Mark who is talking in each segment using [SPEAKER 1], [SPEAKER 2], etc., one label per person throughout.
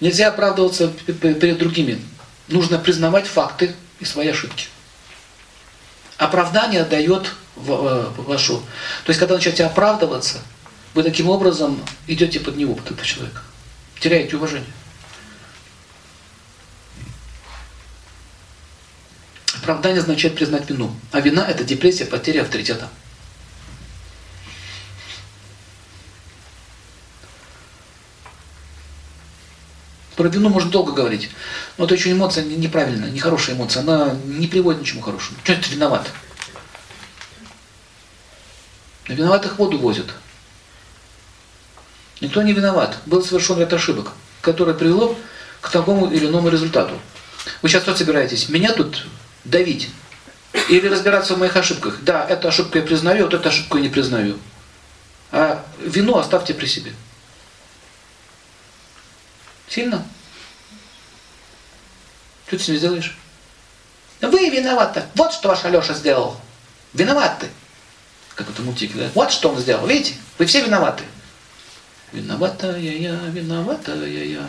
[SPEAKER 1] Нельзя оправдываться перед другими. Нужно признавать факты и свои ошибки. Оправдание дает э, вашу... То есть, когда начнете оправдываться, вы таким образом идете под него, под этого человека. Теряете уважение. Оправдание означает признать вину. А вина – это депрессия, потеря авторитета. Про вину можно долго говорить, но это еще эмоция неправильная, нехорошая эмоция, она не приводит к ничему хорошему. Что это виноват? Виноватых воду возят. Никто не виноват. Был совершен ряд ошибок, которое привело к такому или иному результату. Вы сейчас что собираетесь? Меня тут давить? Или разбираться в моих ошибках? Да, эту ошибку я признаю, вот эту ошибку я не признаю. А вину оставьте при себе. Сильно? Что ты с ним сделаешь? Вы виноваты. Вот что ваш Алеша сделал. Виноват ты. Как это мультик, да? Вот что он сделал. Видите? Вы все виноваты. Виноватая я, виноватая я.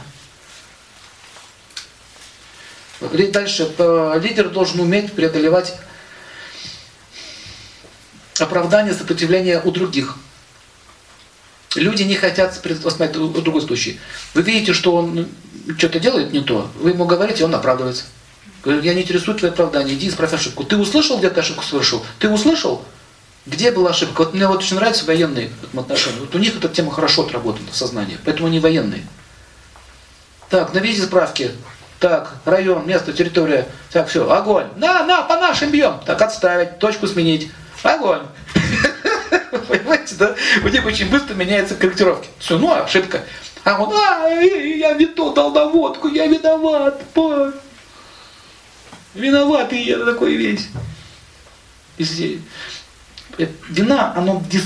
[SPEAKER 1] Дальше. Лидер должен уметь преодолевать оправдание сопротивления у других. Люди не хотят, смотрите, другой случай. Вы видите, что он что-то делает не то, вы ему говорите, он оправдывается. Говорит, я не интересую твое оправдание, иди исправь ошибку. Ты услышал, где ты ошибку совершил? Ты услышал? Где была ошибка? Вот мне вот очень нравятся военные отношения. Вот у них эта тема хорошо отработана в сознании, поэтому они военные. Так, наведите справки. Так, район, место, территория. Так, все, огонь. На, на, по нашим бьем. Так, отставить, точку сменить. Огонь. Понимаете, да? У них очень быстро меняются корректировки. Все, ну ошибка. А он, а, я не то дал на водку, я виноват. По... Виноватый я такой весь. Вина, оно дис,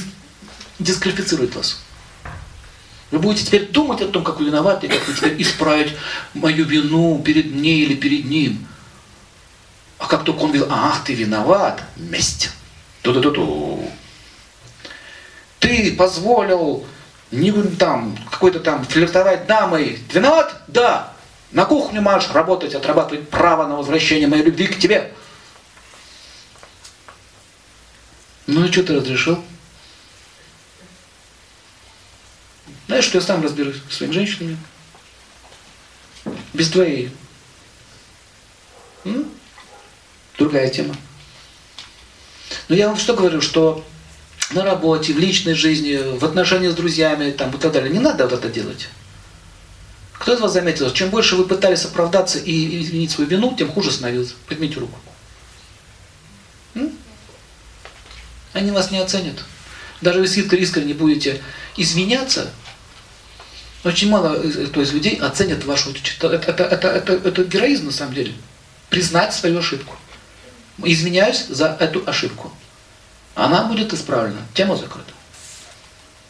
[SPEAKER 1] дисквалифицирует вас. Вы будете теперь думать о том, как вы виноваты, как вы теперь исправить мою вину перед ней или перед ним. А как только он видел, ах, ты виноват, месть. Ту-ту-ту-ту позволил не там какой-то там флиртовать дамой, виноват? Да. На кухню марш работать, отрабатывать право на возвращение моей любви к тебе. Ну и что ты разрешил? Знаешь, что я сам разберусь с своими женщинами. Без твоей. М? Другая тема. Но я вам что говорю, что на работе, в личной жизни, в отношениях с друзьями там, и так далее. Не надо вот это делать. Кто из вас заметил, чем больше вы пытались оправдаться и изменить свою вину, тем хуже становилось. Поднимите руку. М? Они вас не оценят. Даже если вы искренне будете извиняться, очень мало э, то есть, людей оценят вашу... Это, это, это, это, это героизм на самом деле. Признать свою ошибку. Извиняюсь за эту ошибку. Она будет исправлена. Тема закрыта.